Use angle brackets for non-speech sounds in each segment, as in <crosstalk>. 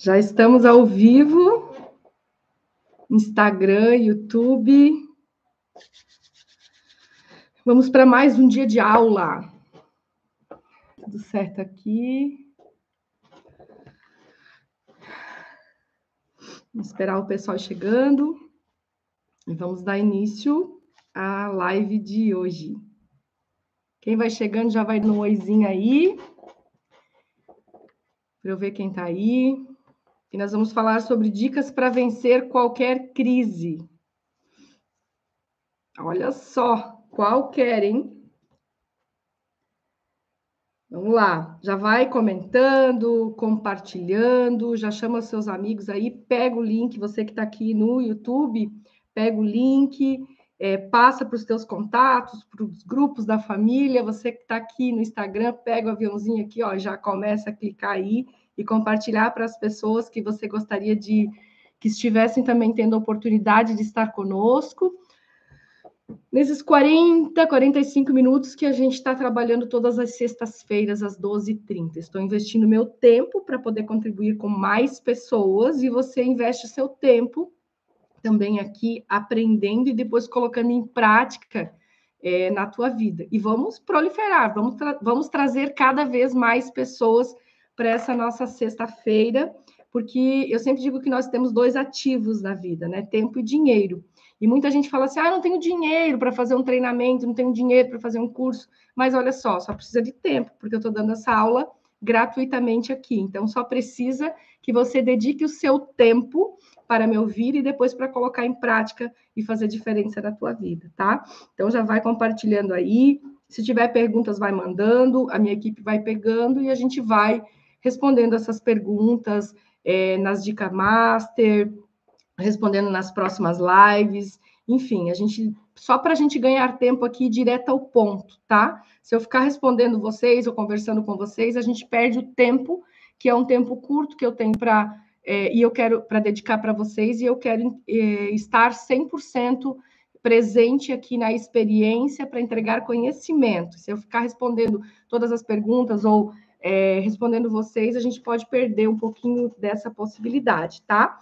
Já estamos ao vivo, Instagram, YouTube. Vamos para mais um dia de aula. Tudo certo aqui. Vamos esperar o pessoal chegando e vamos dar início à live de hoje. Quem vai chegando já vai no oizinho aí. Para eu ver quem está aí. E nós vamos falar sobre dicas para vencer qualquer crise. Olha só, qualquer, hein? Vamos lá, já vai comentando, compartilhando, já chama seus amigos aí, pega o link, você que está aqui no YouTube, pega o link, é, passa para os teus contatos, para os grupos da família, você que está aqui no Instagram, pega o aviãozinho aqui, ó, já começa a clicar aí e compartilhar para as pessoas que você gostaria de que estivessem também tendo a oportunidade de estar conosco. Nesses 40, 45 minutos que a gente está trabalhando todas as sextas-feiras, às 12h30. Estou investindo meu tempo para poder contribuir com mais pessoas e você investe o seu tempo também aqui aprendendo e depois colocando em prática é, na tua vida. E vamos proliferar, vamos, tra vamos trazer cada vez mais pessoas para essa nossa sexta-feira, porque eu sempre digo que nós temos dois ativos na vida, né? Tempo e dinheiro. E muita gente fala assim: ah, não tenho dinheiro para fazer um treinamento, não tenho dinheiro para fazer um curso. Mas olha só, só precisa de tempo, porque eu estou dando essa aula gratuitamente aqui. Então, só precisa que você dedique o seu tempo para me ouvir e depois para colocar em prática e fazer diferença na tua vida, tá? Então, já vai compartilhando aí. Se tiver perguntas, vai mandando, a minha equipe vai pegando e a gente vai respondendo essas perguntas é, nas Dica Master, respondendo nas próximas lives, enfim, a gente só para a gente ganhar tempo aqui direto ao ponto, tá? Se eu ficar respondendo vocês ou conversando com vocês, a gente perde o tempo, que é um tempo curto que eu tenho para é, e eu quero para dedicar para vocês e eu quero é, estar 100% presente aqui na experiência para entregar conhecimento. Se eu ficar respondendo todas as perguntas ou é, respondendo vocês, a gente pode perder um pouquinho dessa possibilidade, tá?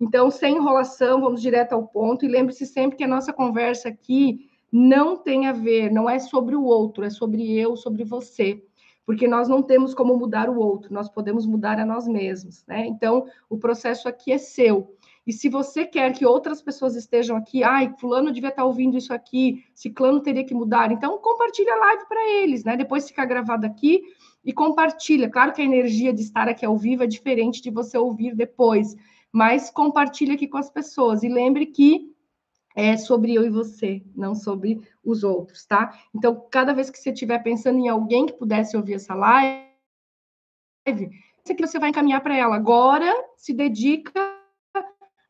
Então, sem enrolação, vamos direto ao ponto. E lembre-se sempre que a nossa conversa aqui não tem a ver, não é sobre o outro, é sobre eu, sobre você. Porque nós não temos como mudar o outro, nós podemos mudar a nós mesmos, né? Então, o processo aqui é seu. E se você quer que outras pessoas estejam aqui, ai, fulano devia estar ouvindo isso aqui, ciclano teria que mudar, então compartilha a live para eles, né? Depois fica gravado aqui, e compartilha. Claro que a energia de estar aqui ao vivo é diferente de você ouvir depois, mas compartilha aqui com as pessoas. E lembre que é sobre eu e você, não sobre os outros, tá? Então, cada vez que você estiver pensando em alguém que pudesse ouvir essa live, aqui você vai encaminhar para ela. Agora, se dedica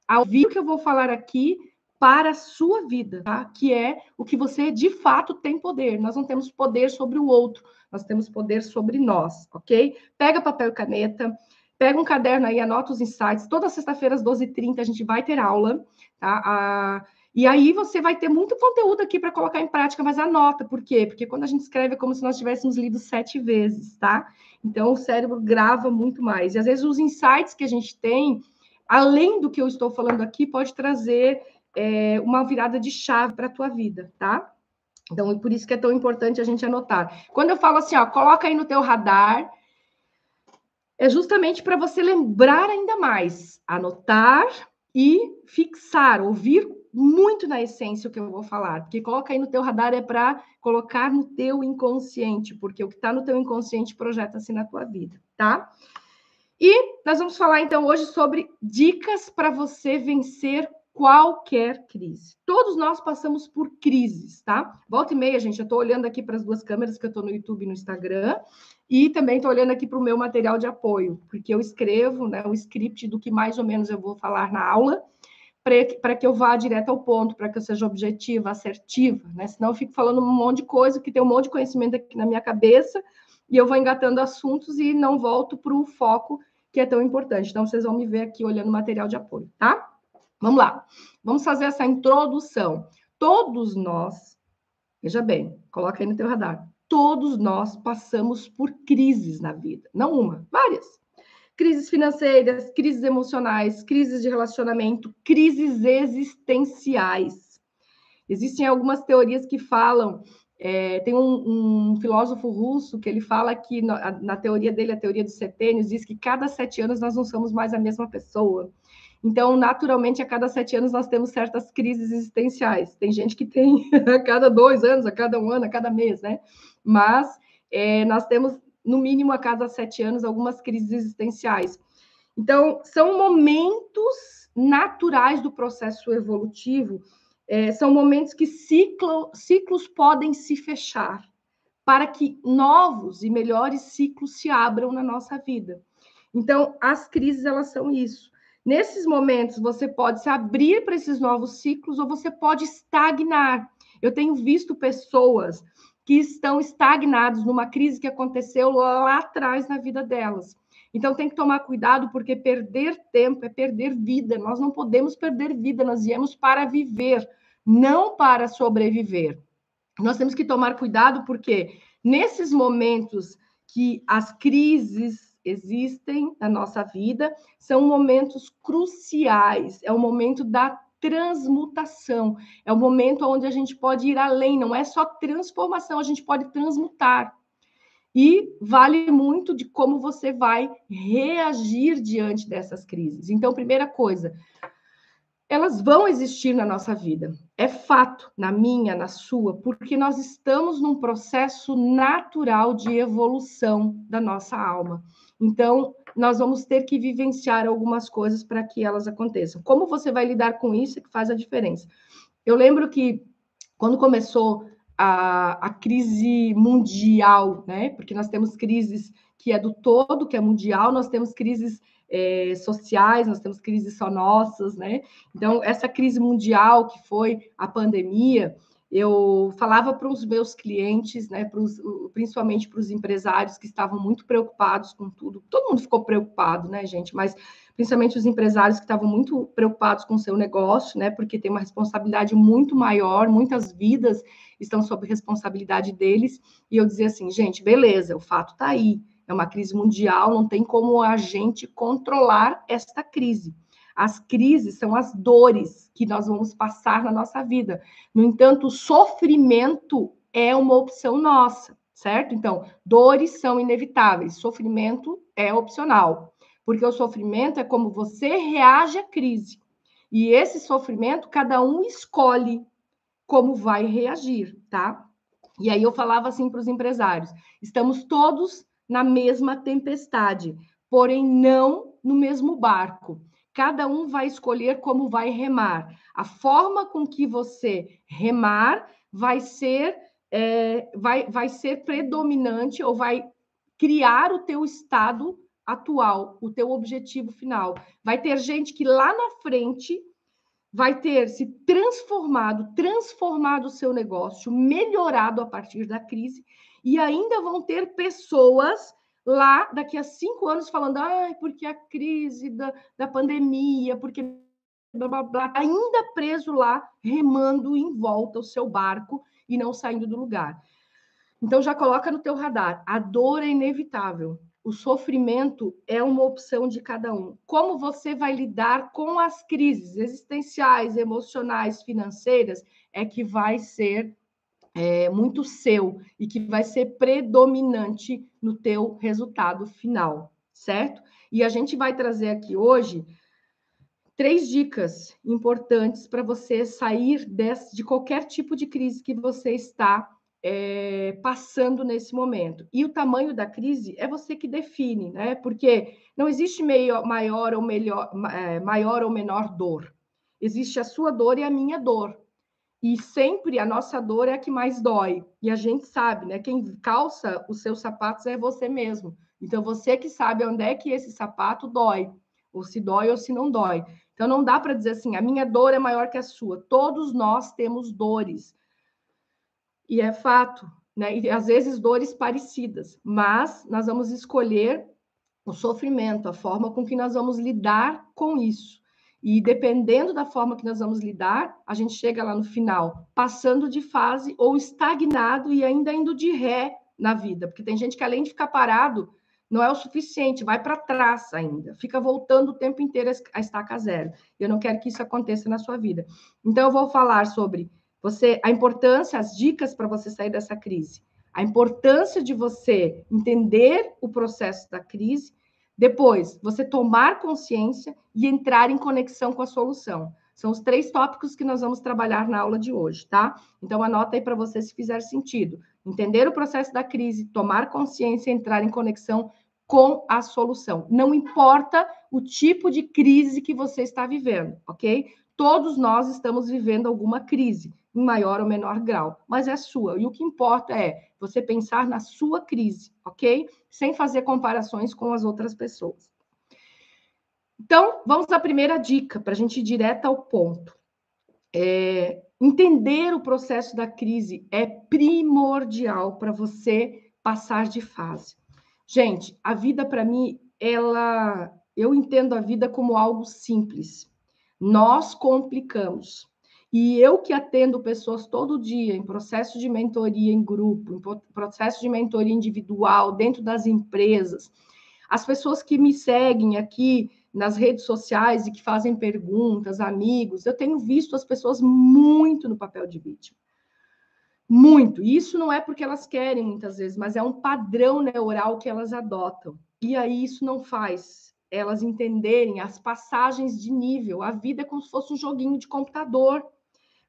a ouvir o que eu vou falar aqui para a sua vida, tá? Que é o que você de fato tem poder. Nós não temos poder sobre o outro, nós temos poder sobre nós, ok? Pega papel e caneta, pega um caderno aí, anota os insights. Toda sexta-feira, às 12h30, a gente vai ter aula, tá? Ah, e aí você vai ter muito conteúdo aqui para colocar em prática, mas anota, por quê? Porque quando a gente escreve é como se nós tivéssemos lido sete vezes, tá? Então o cérebro grava muito mais. E às vezes os insights que a gente tem, além do que eu estou falando aqui, pode trazer é, uma virada de chave para a tua vida, tá? Então, é por isso que é tão importante a gente anotar. Quando eu falo assim, ó, coloca aí no teu radar, é justamente para você lembrar ainda mais, anotar e fixar, ouvir muito na essência o que eu vou falar, porque coloca aí no teu radar é para colocar no teu inconsciente, porque o que está no teu inconsciente projeta-se na tua vida, tá? E nós vamos falar então hoje sobre dicas para você vencer qualquer crise. Todos nós passamos por crises, tá? Volta e meia, gente, eu estou olhando aqui para as duas câmeras que eu estou no YouTube e no Instagram, e também estou olhando aqui para o meu material de apoio, porque eu escrevo né, o script do que mais ou menos eu vou falar na aula, para que eu vá direto ao ponto, para que eu seja objetiva, assertiva, né? Senão eu fico falando um monte de coisa, que tem um monte de conhecimento aqui na minha cabeça, e eu vou engatando assuntos e não volto para o foco que é tão importante. Então, vocês vão me ver aqui olhando o material de apoio, tá? Vamos lá, vamos fazer essa introdução. Todos nós, veja bem, coloca aí no teu radar, todos nós passamos por crises na vida, não uma, várias. crises financeiras, crises emocionais, crises de relacionamento, crises existenciais. Existem algumas teorias que falam é, tem um, um, filósofo russo que ele fala que na, na, teoria dele, a teoria dos setênios, diz que cada sete anos nós não somos mais a mesma pessoa. Então, naturalmente, a cada sete anos nós temos certas crises existenciais. Tem gente que tem <laughs> a cada dois anos, a cada um ano, a cada mês, né? Mas é, nós temos, no mínimo, a cada sete anos, algumas crises existenciais. Então, são momentos naturais do processo evolutivo é, são momentos que ciclo, ciclos podem se fechar para que novos e melhores ciclos se abram na nossa vida. Então, as crises, elas são isso. Nesses momentos, você pode se abrir para esses novos ciclos ou você pode estagnar. Eu tenho visto pessoas que estão estagnados numa crise que aconteceu lá atrás na vida delas. Então tem que tomar cuidado, porque perder tempo é perder vida. Nós não podemos perder vida, nós viemos para viver não para sobreviver. Nós temos que tomar cuidado porque nesses momentos que as crises existem na nossa vida, são momentos cruciais, é o momento da transmutação, é o momento onde a gente pode ir além, não é só transformação, a gente pode transmutar. E vale muito de como você vai reagir diante dessas crises. Então, primeira coisa, elas vão existir na nossa vida. É fato, na minha, na sua, porque nós estamos num processo natural de evolução da nossa alma. Então, nós vamos ter que vivenciar algumas coisas para que elas aconteçam. Como você vai lidar com isso é que faz a diferença. Eu lembro que quando começou a, a crise mundial, né? Porque nós temos crises que é do todo, que é mundial, nós temos crises é, sociais, nós temos crises só nossas, né? Então, essa crise mundial que foi a pandemia, eu falava para os meus clientes, né, pros, principalmente para os empresários que estavam muito preocupados com tudo. Todo mundo ficou preocupado, né, gente? Mas principalmente os empresários que estavam muito preocupados com o seu negócio, né? Porque tem uma responsabilidade muito maior, muitas vidas estão sob responsabilidade deles. E eu dizia assim, gente, beleza, o fato está aí é uma crise mundial, não tem como a gente controlar esta crise. As crises são as dores que nós vamos passar na nossa vida. No entanto, o sofrimento é uma opção nossa, certo? Então, dores são inevitáveis, sofrimento é opcional, porque o sofrimento é como você reage à crise. E esse sofrimento, cada um escolhe como vai reagir, tá? E aí eu falava assim para os empresários: estamos todos na mesma tempestade, porém não no mesmo barco. Cada um vai escolher como vai remar. A forma com que você remar vai ser é, vai, vai ser predominante ou vai criar o teu estado atual, o teu objetivo final. Vai ter gente que lá na frente vai ter se transformado, transformado o seu negócio, melhorado a partir da crise, e ainda vão ter pessoas lá daqui a cinco anos falando, ai, porque a crise da, da pandemia, porque blá, blá, blá, ainda preso lá, remando em volta o seu barco e não saindo do lugar. Então já coloca no teu radar, a dor é inevitável. O sofrimento é uma opção de cada um. Como você vai lidar com as crises existenciais, emocionais, financeiras, é que vai ser é, muito seu e que vai ser predominante no teu resultado final, certo? E a gente vai trazer aqui hoje três dicas importantes para você sair desse, de qualquer tipo de crise que você está é, passando nesse momento. E o tamanho da crise é você que define, né? Porque não existe meio, maior ou melhor, é, maior ou menor dor. Existe a sua dor e a minha dor. E sempre a nossa dor é a que mais dói. E a gente sabe, né? Quem calça os seus sapatos é você mesmo. Então, você que sabe onde é que esse sapato dói, ou se dói ou se não dói. Então, não dá para dizer assim, a minha dor é maior que a sua. Todos nós temos dores. E é fato, né? E às vezes dores parecidas, mas nós vamos escolher o sofrimento, a forma com que nós vamos lidar com isso. E dependendo da forma que nós vamos lidar, a gente chega lá no final passando de fase ou estagnado e ainda indo de ré na vida, porque tem gente que além de ficar parado não é o suficiente, vai para trás ainda, fica voltando o tempo inteiro a estaca zero. Eu não quero que isso aconteça na sua vida. Então, eu vou falar sobre você, a importância, as dicas para você sair dessa crise, a importância de você entender o processo da crise, depois você tomar consciência e entrar em conexão com a solução. São os três tópicos que nós vamos trabalhar na aula de hoje, tá? Então anota aí para você se fizer sentido. Entender o processo da crise, tomar consciência entrar em conexão com a solução. Não importa o tipo de crise que você está vivendo, ok? Todos nós estamos vivendo alguma crise, em maior ou menor grau, mas é sua. E o que importa é você pensar na sua crise, ok? Sem fazer comparações com as outras pessoas. Então, vamos à primeira dica, para a gente ir direto ao ponto. É, entender o processo da crise é primordial para você passar de fase. Gente, a vida para mim, ela, eu entendo a vida como algo simples. Nós complicamos. E eu que atendo pessoas todo dia em processo de mentoria em grupo, em processo de mentoria individual, dentro das empresas, as pessoas que me seguem aqui nas redes sociais e que fazem perguntas, amigos, eu tenho visto as pessoas muito no papel de vítima. Muito. E isso não é porque elas querem muitas vezes, mas é um padrão neural que elas adotam. E aí isso não faz elas entenderem as passagens de nível. A vida é como se fosse um joguinho de computador.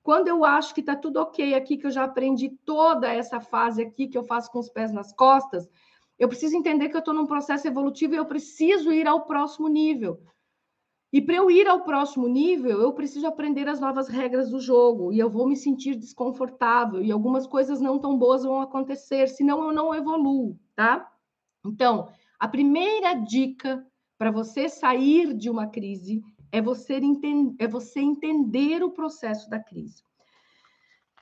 Quando eu acho que está tudo ok aqui, que eu já aprendi toda essa fase aqui que eu faço com os pés nas costas, eu preciso entender que eu estou num processo evolutivo e eu preciso ir ao próximo nível. E para eu ir ao próximo nível, eu preciso aprender as novas regras do jogo e eu vou me sentir desconfortável e algumas coisas não tão boas vão acontecer, senão eu não evoluo, tá? Então, a primeira dica para você sair de uma crise é você, é você entender o processo da crise.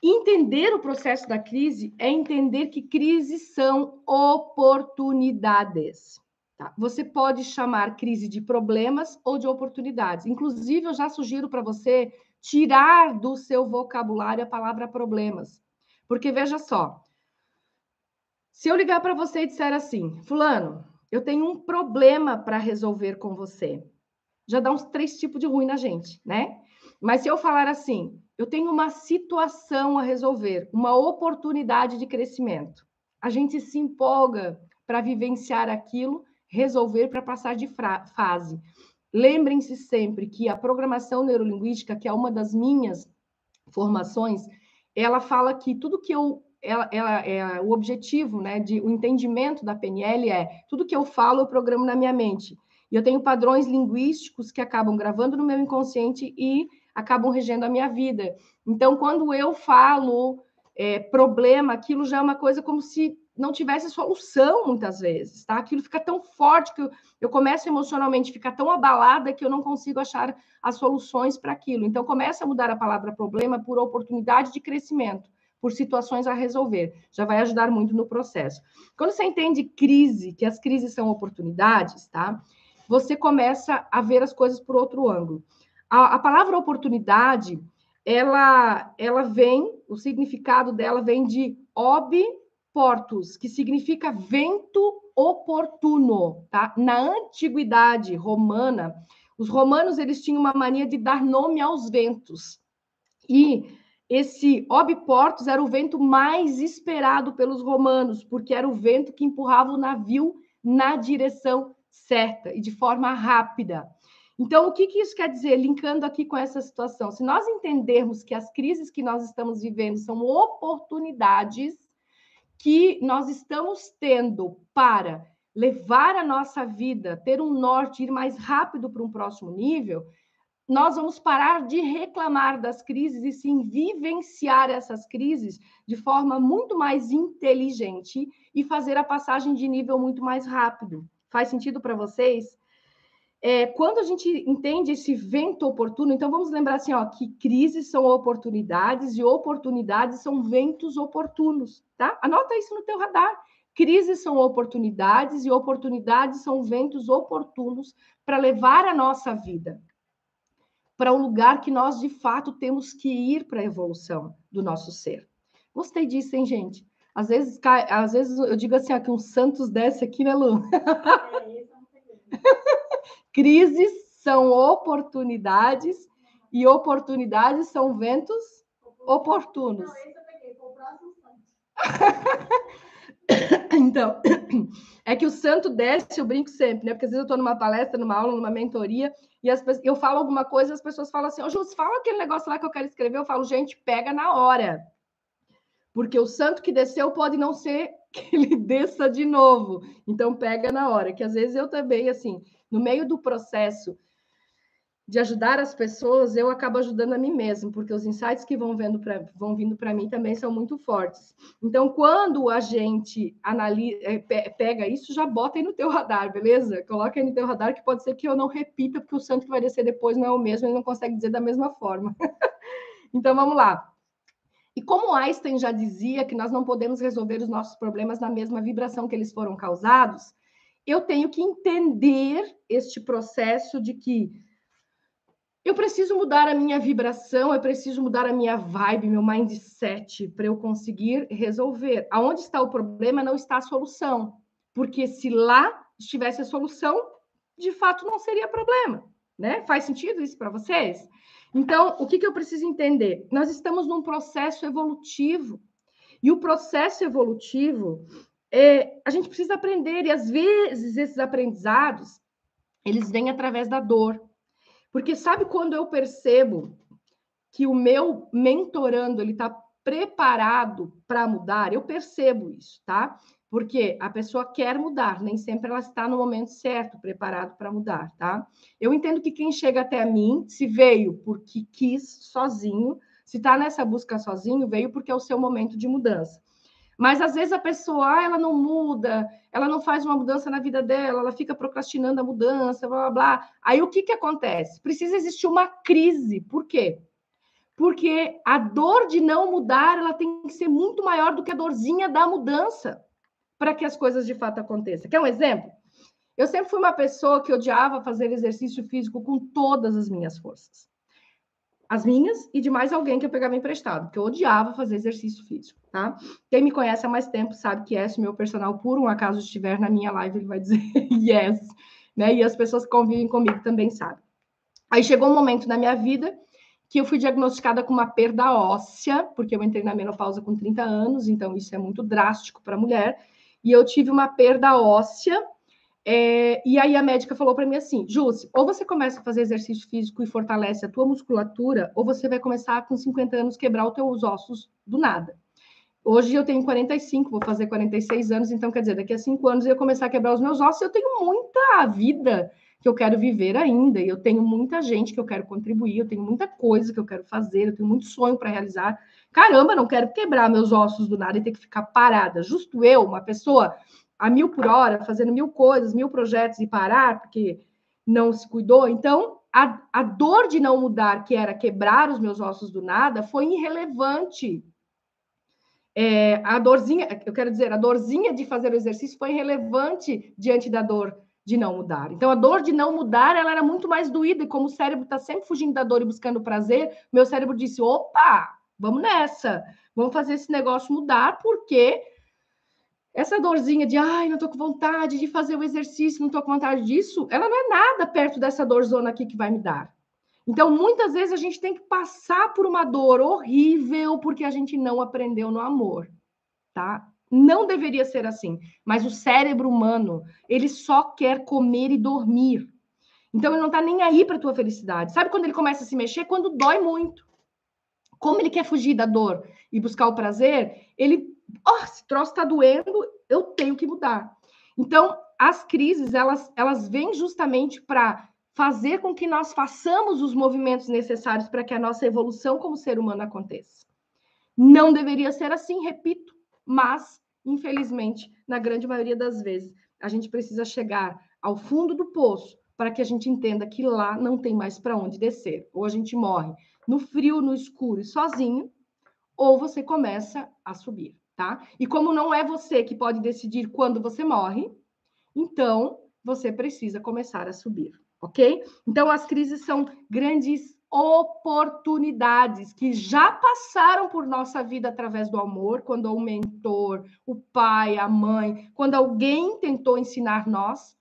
Entender o processo da crise é entender que crises são oportunidades. Tá? Você pode chamar crise de problemas ou de oportunidades. Inclusive, eu já sugiro para você tirar do seu vocabulário a palavra problemas. Porque veja só, se eu ligar para você e disser assim, Fulano, eu tenho um problema para resolver com você, já dá uns três tipos de ruim na gente, né? Mas se eu falar assim, eu tenho uma situação a resolver, uma oportunidade de crescimento. A gente se empolga para vivenciar aquilo, resolver para passar de fase. Lembrem-se sempre que a programação neurolinguística, que é uma das minhas formações, ela fala que tudo que eu ela, ela é o objetivo, né, de o entendimento da PNL é tudo que eu falo eu programo na minha mente. E eu tenho padrões linguísticos que acabam gravando no meu inconsciente e acabam regendo a minha vida. Então, quando eu falo é, problema, aquilo já é uma coisa como se não tivesse solução muitas vezes, tá? Aquilo fica tão forte que eu, eu começo emocionalmente a ficar tão abalada que eu não consigo achar as soluções para aquilo. Então, começa a mudar a palavra problema por oportunidade de crescimento, por situações a resolver. Já vai ajudar muito no processo. Quando você entende crise, que as crises são oportunidades, tá? Você começa a ver as coisas por outro ângulo. A, a palavra oportunidade, ela, ela vem, o significado dela vem de ob portus, que significa vento oportuno, tá? Na antiguidade romana, os romanos eles tinham uma mania de dar nome aos ventos. E esse portus era o vento mais esperado pelos romanos, porque era o vento que empurrava o navio na direção certa e de forma rápida. Então, o que, que isso quer dizer, linkando aqui com essa situação? Se nós entendermos que as crises que nós estamos vivendo são oportunidades que nós estamos tendo para levar a nossa vida, ter um norte, ir mais rápido para um próximo nível, nós vamos parar de reclamar das crises e sim vivenciar essas crises de forma muito mais inteligente e fazer a passagem de nível muito mais rápido. Faz sentido para vocês? É, quando a gente entende esse vento oportuno, então vamos lembrar assim, ó, que crises são oportunidades e oportunidades são ventos oportunos, tá? Anota isso no teu radar. Crises são oportunidades e oportunidades são ventos oportunos para levar a nossa vida para o um lugar que nós de fato temos que ir para a evolução do nosso ser. Gostei disso, hein, gente? Às vezes, cai, às vezes eu digo assim, ó, que um Santos desce aqui, né, Lu? É, <laughs> Crises são oportunidades e oportunidades são ventos oportunos. <coughs> Então, <coughs> é que o santo desce, eu brinco sempre, né? Porque às vezes eu estou numa palestra, numa aula, numa mentoria, e as, eu falo alguma coisa, as pessoas falam assim, ô Jus, fala aquele negócio lá que eu quero escrever. Eu falo, gente, pega na hora. Porque o santo que desceu pode não ser <laughs> que ele desça de novo. Então, pega na hora. Que às vezes eu também, assim, no meio do processo de ajudar as pessoas, eu acabo ajudando a mim mesmo, porque os insights que vão, vendo pra, vão vindo para mim também são muito fortes. Então, quando a gente analisa, é, pega isso, já bota aí no teu radar, beleza? Coloca aí no teu radar que pode ser que eu não repita, porque o santo que vai descer depois não é o mesmo, ele não consegue dizer da mesma forma. <laughs> então, vamos lá. E como Einstein já dizia que nós não podemos resolver os nossos problemas na mesma vibração que eles foram causados, eu tenho que entender este processo de que eu preciso mudar a minha vibração, eu preciso mudar a minha vibe, meu mindset, para eu conseguir resolver. Aonde está o problema não está a solução. Porque se lá estivesse a solução, de fato não seria problema. Né? Faz sentido isso para vocês? Então, o que, que eu preciso entender? Nós estamos num processo evolutivo. E o processo evolutivo, é, a gente precisa aprender, e às vezes esses aprendizados, eles vêm através da dor. Porque sabe quando eu percebo que o meu mentorando ele está preparado para mudar? Eu percebo isso, tá? Porque a pessoa quer mudar, nem sempre ela está no momento certo, preparado para mudar, tá? Eu entendo que quem chega até mim, se veio porque quis sozinho, se está nessa busca sozinho, veio porque é o seu momento de mudança. Mas às vezes a pessoa, ah, ela não muda, ela não faz uma mudança na vida dela, ela fica procrastinando a mudança, blá blá blá. Aí o que, que acontece? Precisa existir uma crise. Por quê? Porque a dor de não mudar, ela tem que ser muito maior do que a dorzinha da mudança para que as coisas de fato aconteçam. Quer um exemplo? Eu sempre fui uma pessoa que odiava fazer exercício físico com todas as minhas forças as minhas e de mais alguém que eu pegava emprestado, porque eu odiava fazer exercício físico, tá? Quem me conhece há mais tempo sabe que esse meu personal, por um acaso estiver na minha live, ele vai dizer <laughs> yes, né? E as pessoas que convivem comigo também sabem. Aí chegou um momento na minha vida que eu fui diagnosticada com uma perda óssea, porque eu entrei na menopausa com 30 anos, então isso é muito drástico para a mulher, e eu tive uma perda óssea é, e aí a médica falou para mim assim, Júcia, ou você começa a fazer exercício físico e fortalece a tua musculatura, ou você vai começar com 50 anos quebrar os teus ossos do nada. Hoje eu tenho 45, vou fazer 46 anos, então quer dizer, daqui a cinco anos eu ia começar a quebrar os meus ossos. Eu tenho muita vida que eu quero viver ainda, eu tenho muita gente que eu quero contribuir, eu tenho muita coisa que eu quero fazer, eu tenho muito sonho para realizar. Caramba, não quero quebrar meus ossos do nada e ter que ficar parada. Justo eu, uma pessoa a mil por hora, fazendo mil coisas, mil projetos e parar, porque não se cuidou. Então, a, a dor de não mudar, que era quebrar os meus ossos do nada, foi irrelevante. É, a dorzinha, eu quero dizer, a dorzinha de fazer o exercício foi irrelevante diante da dor de não mudar. Então, a dor de não mudar, ela era muito mais doída, e como o cérebro está sempre fugindo da dor e buscando prazer, meu cérebro disse: opa, vamos nessa, vamos fazer esse negócio mudar, porque essa dorzinha de, ai, não estou com vontade de fazer o exercício, não estou com vontade disso, ela não é nada perto dessa dorzona aqui que vai me dar. Então, muitas vezes a gente tem que passar por uma dor horrível porque a gente não aprendeu no amor, tá? Não deveria ser assim, mas o cérebro humano, ele só quer comer e dormir. Então, ele não está nem aí para tua felicidade. Sabe quando ele começa a se mexer? Quando dói muito. Como ele quer fugir da dor e buscar o prazer, ele oh, esse troço está doendo, eu tenho que mudar. Então, as crises, elas, elas vêm justamente para fazer com que nós façamos os movimentos necessários para que a nossa evolução como ser humano aconteça. Não deveria ser assim, repito, mas, infelizmente, na grande maioria das vezes, a gente precisa chegar ao fundo do poço para que a gente entenda que lá não tem mais para onde descer. Ou a gente morre no frio, no escuro e sozinho, ou você começa a subir tá? E como não é você que pode decidir quando você morre, então você precisa começar a subir, ok? Então as crises são grandes oportunidades que já passaram por nossa vida através do amor, quando o mentor, o pai, a mãe, quando alguém tentou ensinar nós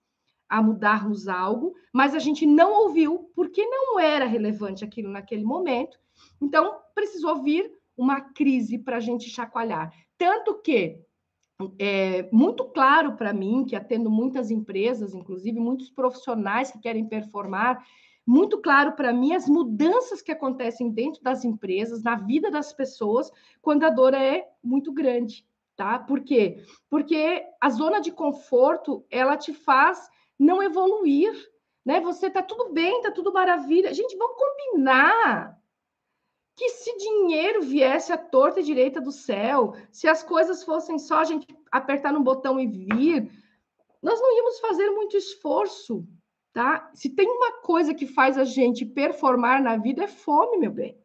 a mudarmos algo, mas a gente não ouviu porque não era relevante aquilo naquele momento. Então, precisou vir uma crise para a gente chacoalhar. Tanto que é muito claro para mim que atendo muitas empresas, inclusive muitos profissionais que querem performar, muito claro para mim as mudanças que acontecem dentro das empresas, na vida das pessoas, quando a dor é muito grande, tá? Por quê? Porque a zona de conforto, ela te faz não evoluir, né? Você tá tudo bem, tá tudo maravilha. Gente, vamos combinar que se dinheiro viesse à torta e direita do céu, se as coisas fossem só a gente apertar no botão e vir, nós não íamos fazer muito esforço tá? Se tem uma coisa que faz a gente performar na vida é fome, meu bem.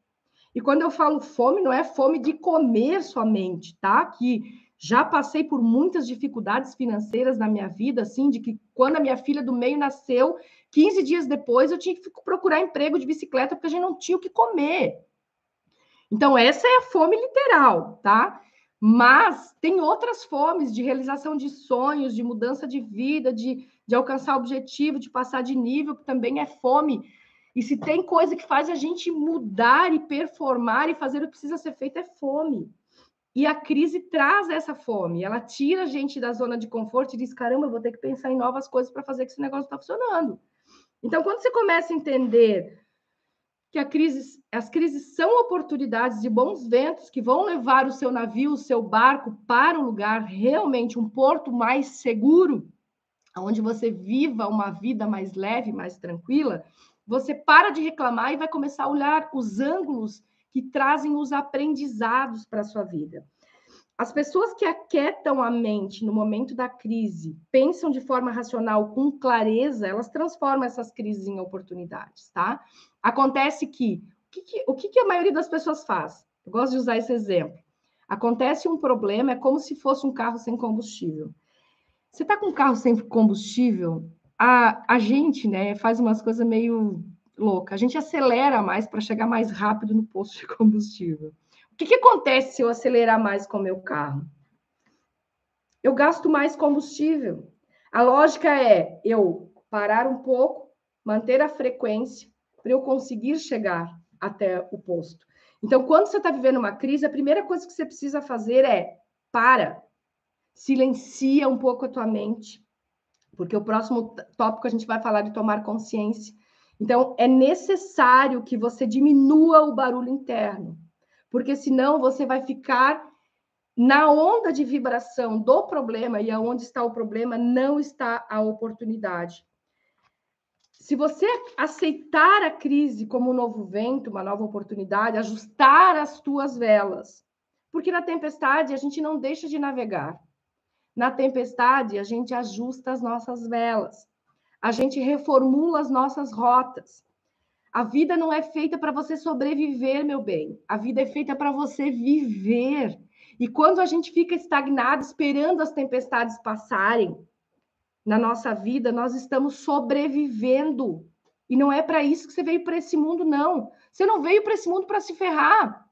E quando eu falo fome, não é fome de comer somente, tá? Que já passei por muitas dificuldades financeiras na minha vida, assim, de que quando a minha filha do meio nasceu, 15 dias depois eu tinha que procurar emprego de bicicleta porque a gente não tinha o que comer. Então, essa é a fome literal, tá? Mas tem outras fomes de realização de sonhos, de mudança de vida, de de alcançar objetivo, de passar de nível, que também é fome. E se tem coisa que faz a gente mudar e performar e fazer o que precisa ser feito, é fome. E a crise traz essa fome, ela tira a gente da zona de conforto e diz: caramba, eu vou ter que pensar em novas coisas para fazer que esse negócio está funcionando. Então, quando você começa a entender que crise, as crises são oportunidades de bons ventos que vão levar o seu navio, o seu barco para um lugar realmente um porto mais seguro, onde você viva uma vida mais leve, mais tranquila, você para de reclamar e vai começar a olhar os ângulos que trazem os aprendizados para a sua vida. As pessoas que aquietam a mente no momento da crise, pensam de forma racional, com clareza, elas transformam essas crises em oportunidades, tá? Acontece que o que, o que a maioria das pessoas faz? Eu gosto de usar esse exemplo. Acontece um problema, é como se fosse um carro sem combustível. Você está com um carro sem combustível, a, a gente né, faz umas coisas meio loucas. A gente acelera mais para chegar mais rápido no posto de combustível. O que, que acontece se eu acelerar mais com o meu carro? Eu gasto mais combustível. A lógica é eu parar um pouco, manter a frequência para eu conseguir chegar até o posto. Então, quando você está vivendo uma crise, a primeira coisa que você precisa fazer é para, silencia um pouco a tua mente, porque o próximo tópico a gente vai falar de tomar consciência. Então, é necessário que você diminua o barulho interno, porque senão você vai ficar na onda de vibração do problema, e aonde está o problema não está a oportunidade. Se você aceitar a crise como um novo vento, uma nova oportunidade, ajustar as tuas velas, porque na tempestade a gente não deixa de navegar. Na tempestade, a gente ajusta as nossas velas, a gente reformula as nossas rotas. A vida não é feita para você sobreviver, meu bem. A vida é feita para você viver. E quando a gente fica estagnado esperando as tempestades passarem na nossa vida, nós estamos sobrevivendo. E não é para isso que você veio para esse mundo, não. Você não veio para esse mundo para se ferrar.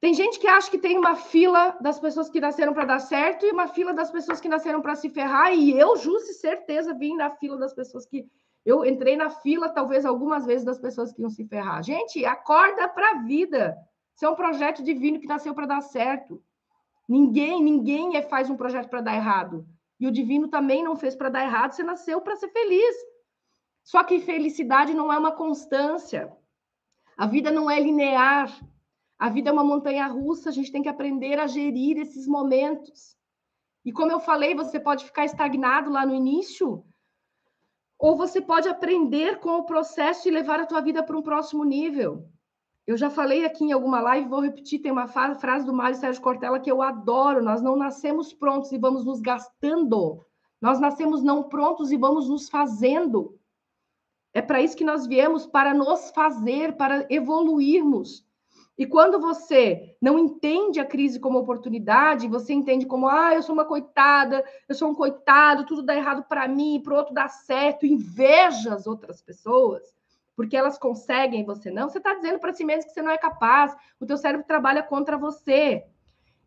Tem gente que acha que tem uma fila das pessoas que nasceram para dar certo e uma fila das pessoas que nasceram para se ferrar, e eu, justo certeza, vim na fila das pessoas que. Eu entrei na fila, talvez, algumas vezes, das pessoas que iam se ferrar. Gente, acorda para a vida. Isso é um projeto divino que nasceu para dar certo. Ninguém, ninguém é, faz um projeto para dar errado. E o divino também não fez para dar errado, você nasceu para ser feliz. Só que felicidade não é uma constância. A vida não é linear. A vida é uma montanha russa, a gente tem que aprender a gerir esses momentos. E como eu falei, você pode ficar estagnado lá no início, ou você pode aprender com o processo e levar a tua vida para um próximo nível. Eu já falei aqui em alguma live, vou repetir, tem uma frase do Mário Sérgio Cortella que eu adoro, nós não nascemos prontos e vamos nos gastando. Nós nascemos não prontos e vamos nos fazendo. É para isso que nós viemos, para nos fazer, para evoluirmos. E quando você não entende a crise como oportunidade, você entende como, ah, eu sou uma coitada, eu sou um coitado, tudo dá errado para mim, para o outro dá certo, inveja as outras pessoas, porque elas conseguem, você não. Você está dizendo para si mesmo que você não é capaz. O teu cérebro trabalha contra você.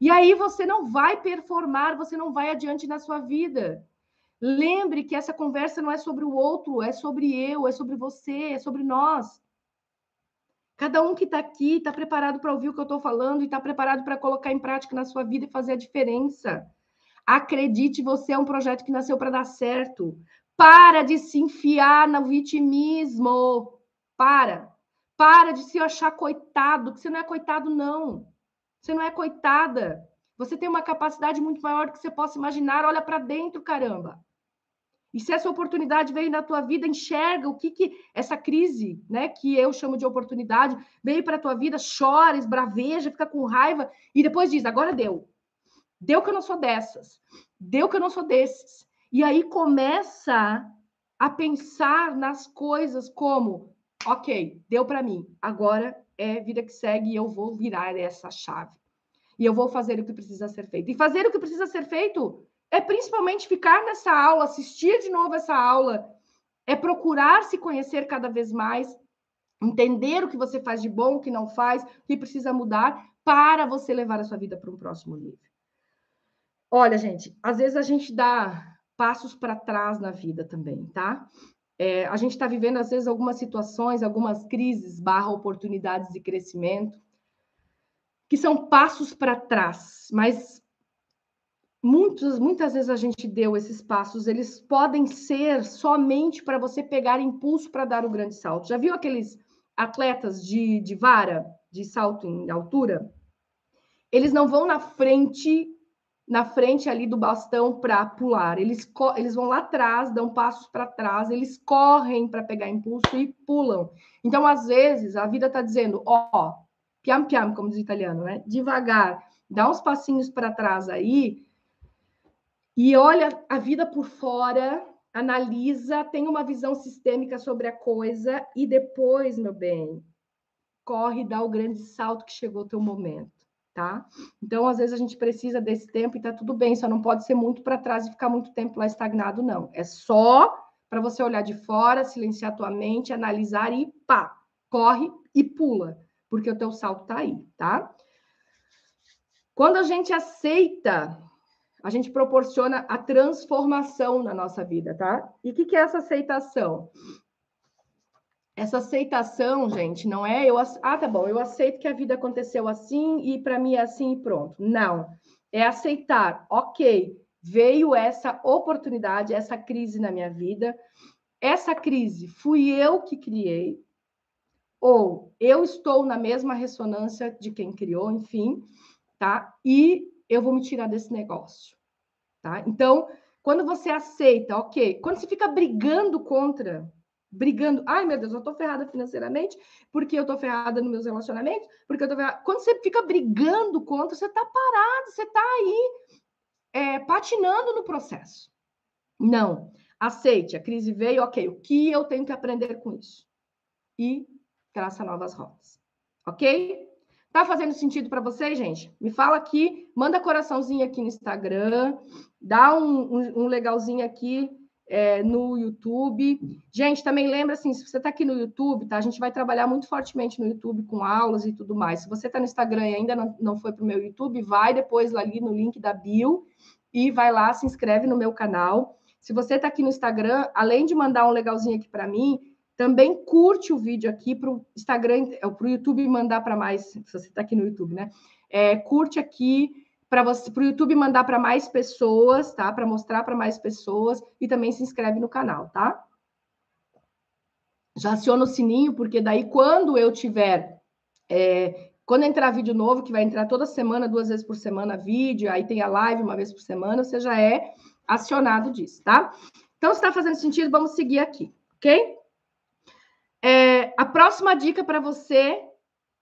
E aí você não vai performar, você não vai adiante na sua vida. Lembre que essa conversa não é sobre o outro, é sobre eu, é sobre você, é sobre nós. Cada um que está aqui está preparado para ouvir o que eu estou falando e está preparado para colocar em prática na sua vida e fazer a diferença. Acredite, você é um projeto que nasceu para dar certo. Para de se enfiar no vitimismo. Para. Para de se achar coitado, que você não é coitado, não. Você não é coitada. Você tem uma capacidade muito maior do que você possa imaginar. Olha para dentro, caramba. E se essa oportunidade veio na tua vida, enxerga o que que essa crise, né, que eu chamo de oportunidade, veio para a tua vida, chora, esbraveja, fica com raiva e depois diz: agora deu. Deu que eu não sou dessas. Deu que eu não sou desses. E aí começa a pensar nas coisas como, ok, deu para mim. Agora é vida que segue e eu vou virar essa chave. E eu vou fazer o que precisa ser feito. E fazer o que precisa ser feito é principalmente ficar nessa aula, assistir de novo essa aula, é procurar se conhecer cada vez mais, entender o que você faz de bom, o que não faz, o que precisa mudar para você levar a sua vida para um próximo nível. Olha, gente, às vezes a gente dá passos para trás na vida também, tá? É, a gente está vivendo, às vezes, algumas situações, algumas crises, barra oportunidades de crescimento, que são passos para trás, mas muitos, muitas vezes a gente deu esses passos, eles podem ser somente para você pegar impulso para dar o grande salto. Já viu aqueles atletas de, de vara, de salto em altura? Eles não vão na frente na frente ali do bastão para pular. Eles, eles vão lá atrás, dão passos para trás, eles correm para pegar impulso e pulam. Então, às vezes, a vida está dizendo, ó, piam piam, como diz o italiano, né? Devagar, dá uns passinhos para trás aí e olha a vida por fora, analisa, tem uma visão sistêmica sobre a coisa e depois, meu bem, corre e dá o grande salto que chegou o teu momento tá? Então, às vezes a gente precisa desse tempo e tá tudo bem, só não pode ser muito para trás e ficar muito tempo lá estagnado, não. É só para você olhar de fora, silenciar tua mente, analisar e pá, corre e pula, porque o teu salto tá aí, tá? Quando a gente aceita, a gente proporciona a transformação na nossa vida, tá? E o que, que é essa aceitação? essa aceitação, gente, não é eu, ah, tá bom, eu aceito que a vida aconteceu assim e para mim é assim e pronto. Não. É aceitar, ok, veio essa oportunidade, essa crise na minha vida. Essa crise fui eu que criei, ou eu estou na mesma ressonância de quem criou, enfim, tá? E eu vou me tirar desse negócio, tá? Então, quando você aceita, ok, quando você fica brigando contra brigando. Ai, meu Deus, eu tô ferrada financeiramente, porque eu tô ferrada nos meus relacionamentos, porque eu tô ferrada. Quando você fica brigando contra, você tá parado, você tá aí é, patinando no processo. Não. Aceite, a crise veio, ok, o que eu tenho que aprender com isso? E traça novas rotas. Ok? Tá fazendo sentido para vocês, gente? Me fala aqui, manda coraçãozinho aqui no Instagram, dá um, um, um legalzinho aqui é, no YouTube. Gente, também lembra assim, se você está aqui no YouTube, tá? A gente vai trabalhar muito fortemente no YouTube com aulas e tudo mais. Se você está no Instagram e ainda não, não foi para o meu YouTube, vai depois ali no link da bio e vai lá, se inscreve no meu canal. Se você está aqui no Instagram, além de mandar um legalzinho aqui para mim, também curte o vídeo aqui para o Instagram, para o YouTube mandar para mais, se você está aqui no YouTube, né? É, curte aqui para o YouTube mandar para mais pessoas, tá? Para mostrar para mais pessoas e também se inscreve no canal, tá? Já aciona o sininho, porque daí quando eu tiver é, quando entrar vídeo novo, que vai entrar toda semana, duas vezes por semana vídeo, aí tem a live uma vez por semana, você já é acionado disso, tá? Então, se está fazendo sentido, vamos seguir aqui, ok? É, a próxima dica para você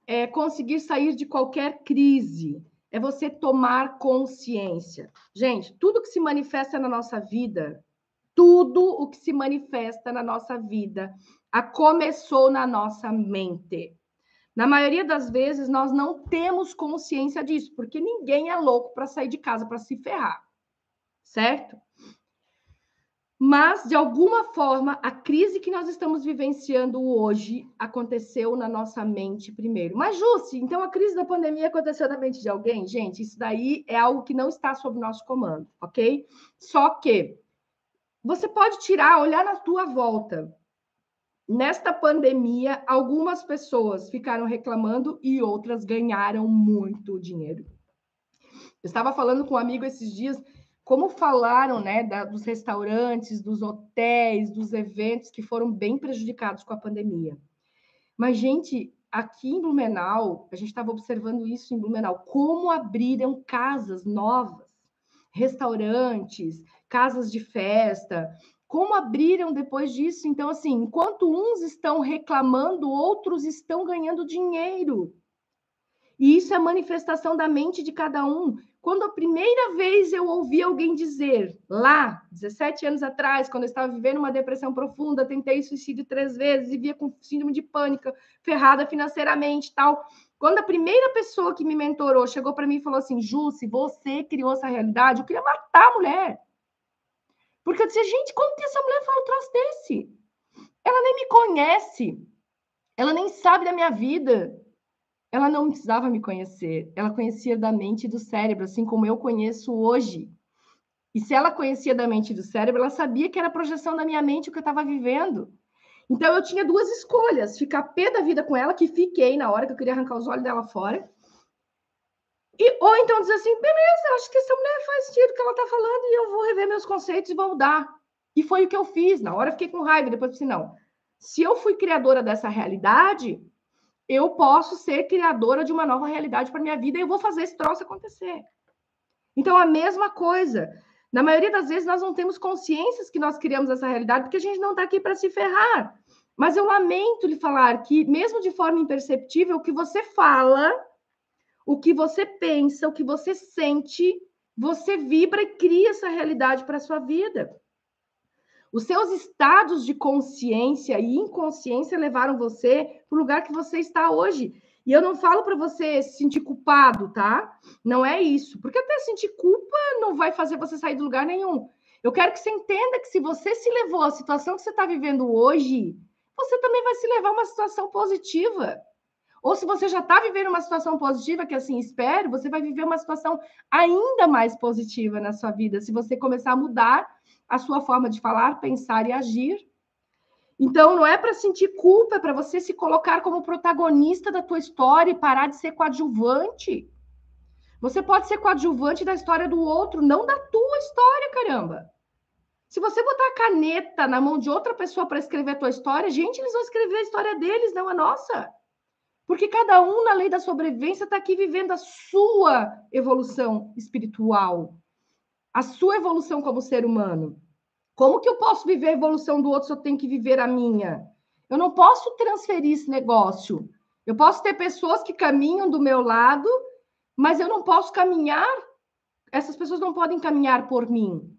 é conseguir sair de qualquer crise é você tomar consciência. Gente, tudo que se manifesta na nossa vida, tudo o que se manifesta na nossa vida, a começou na nossa mente. Na maioria das vezes, nós não temos consciência disso, porque ninguém é louco para sair de casa para se ferrar, certo? Mas, de alguma forma, a crise que nós estamos vivenciando hoje aconteceu na nossa mente primeiro. Mas, Jussi, então a crise da pandemia aconteceu na mente de alguém? Gente, isso daí é algo que não está sob nosso comando, ok? Só que você pode tirar, olhar na tua volta. Nesta pandemia, algumas pessoas ficaram reclamando e outras ganharam muito dinheiro. Eu estava falando com um amigo esses dias como falaram né, da, dos restaurantes, dos hotéis, dos eventos que foram bem prejudicados com a pandemia. Mas, gente, aqui em Blumenau, a gente estava observando isso em Blumenau, como abriram casas novas, restaurantes, casas de festa, como abriram depois disso. Então, assim, enquanto uns estão reclamando, outros estão ganhando dinheiro. E isso é manifestação da mente de cada um. Quando a primeira vez eu ouvi alguém dizer, lá, 17 anos atrás, quando eu estava vivendo uma depressão profunda, tentei suicídio três vezes e via com síndrome de pânico, ferrada financeiramente tal. Quando a primeira pessoa que me mentorou chegou para mim e falou assim: Ju, se você criou essa realidade, eu queria matar a mulher. Porque eu disse, gente, como que essa mulher fala um troço desse? Ela nem me conhece, ela nem sabe da minha vida ela não precisava me conhecer, ela conhecia da mente e do cérebro, assim como eu conheço hoje. E se ela conhecia da mente e do cérebro, ela sabia que era projeção da minha mente o que eu estava vivendo. Então eu tinha duas escolhas: ficar pé da vida com ela, que fiquei na hora que eu queria arrancar os olhos dela fora. E, ou então dizer assim: beleza, acho que essa mulher faz sentido o que ela está falando e eu vou rever meus conceitos e vou mudar. E foi o que eu fiz. Na hora eu fiquei com raiva, depois disse: não. Se eu fui criadora dessa realidade, eu posso ser criadora de uma nova realidade para minha vida e eu vou fazer esse troço acontecer. Então, a mesma coisa. Na maioria das vezes, nós não temos consciências que nós criamos essa realidade, porque a gente não está aqui para se ferrar. Mas eu lamento lhe falar que, mesmo de forma imperceptível, o que você fala, o que você pensa, o que você sente, você vibra e cria essa realidade para a sua vida. Os seus estados de consciência e inconsciência levaram você para o lugar que você está hoje. E eu não falo para você se sentir culpado, tá? Não é isso. Porque até sentir culpa não vai fazer você sair do lugar nenhum. Eu quero que você entenda que se você se levou à situação que você está vivendo hoje, você também vai se levar a uma situação positiva. Ou se você já está vivendo uma situação positiva, que assim espero, você vai viver uma situação ainda mais positiva na sua vida, se você começar a mudar a sua forma de falar, pensar e agir. Então, não é para sentir culpa, é para você se colocar como protagonista da tua história e parar de ser coadjuvante. Você pode ser coadjuvante da história do outro, não da tua história, caramba. Se você botar a caneta na mão de outra pessoa para escrever a tua história, gente, eles vão escrever a história deles, não a nossa. Porque cada um, na lei da sobrevivência, está aqui vivendo a sua evolução espiritual a sua evolução como ser humano. Como que eu posso viver a evolução do outro se eu tenho que viver a minha? Eu não posso transferir esse negócio. Eu posso ter pessoas que caminham do meu lado, mas eu não posso caminhar. Essas pessoas não podem caminhar por mim.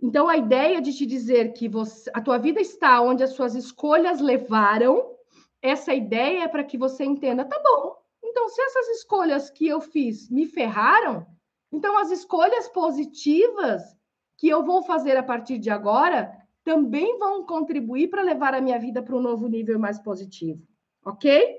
Então, a ideia de te dizer que você, a tua vida está onde as suas escolhas levaram, essa ideia é para que você entenda, tá bom. Então, se essas escolhas que eu fiz me ferraram, então, as escolhas positivas que eu vou fazer a partir de agora também vão contribuir para levar a minha vida para um novo nível mais positivo, ok?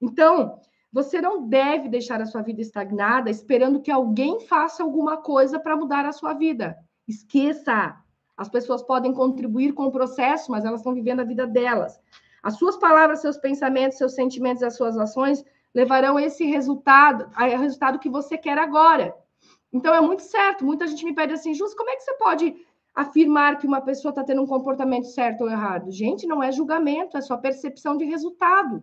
Então, você não deve deixar a sua vida estagnada esperando que alguém faça alguma coisa para mudar a sua vida. Esqueça! As pessoas podem contribuir com o processo, mas elas estão vivendo a vida delas. As suas palavras, seus pensamentos, seus sentimentos as suas ações levarão esse resultado, ao resultado que você quer agora. Então é muito certo. Muita gente me pede assim, Jus, como é que você pode afirmar que uma pessoa está tendo um comportamento certo ou errado? Gente, não é julgamento, é só percepção de resultado.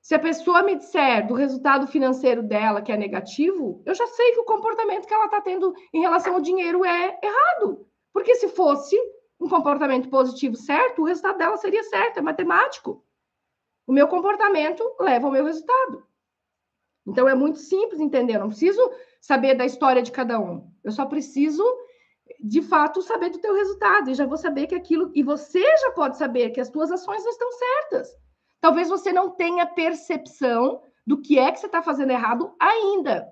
Se a pessoa me disser do resultado financeiro dela que é negativo, eu já sei que o comportamento que ela está tendo em relação ao dinheiro é errado. Porque se fosse um comportamento positivo certo, o resultado dela seria certo, é matemático. O meu comportamento leva ao meu resultado. Então é muito simples entender, eu não preciso saber da história de cada um. Eu só preciso, de fato, saber do teu resultado. E já vou saber que aquilo. E você já pode saber que as tuas ações não estão certas. Talvez você não tenha percepção do que é que você está fazendo errado ainda.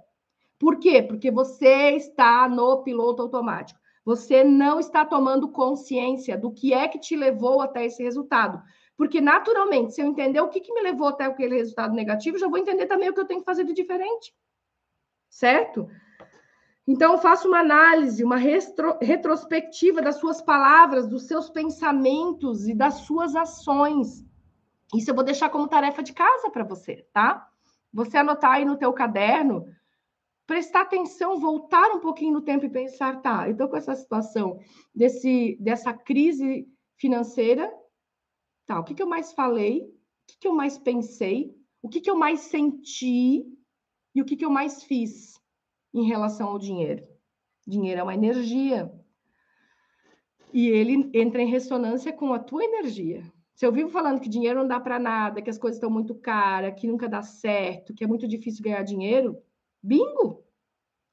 Por quê? Porque você está no piloto automático. Você não está tomando consciência do que é que te levou até esse resultado. Porque, naturalmente, se eu entender o que, que me levou até aquele resultado negativo, já vou entender também o que eu tenho que fazer de diferente. Certo? Então, faça uma análise, uma retro, retrospectiva das suas palavras, dos seus pensamentos e das suas ações. Isso eu vou deixar como tarefa de casa para você, tá? Você anotar aí no teu caderno, prestar atenção, voltar um pouquinho no tempo e pensar, tá, tô com essa situação desse, dessa crise financeira, tá, o que, que eu mais falei, o que, que eu mais pensei, o que, que eu mais senti e o que, que eu mais fiz em relação ao dinheiro. Dinheiro é uma energia. E ele entra em ressonância com a tua energia. Se eu vivo falando que dinheiro não dá para nada, que as coisas estão muito caras, que nunca dá certo, que é muito difícil ganhar dinheiro, bingo!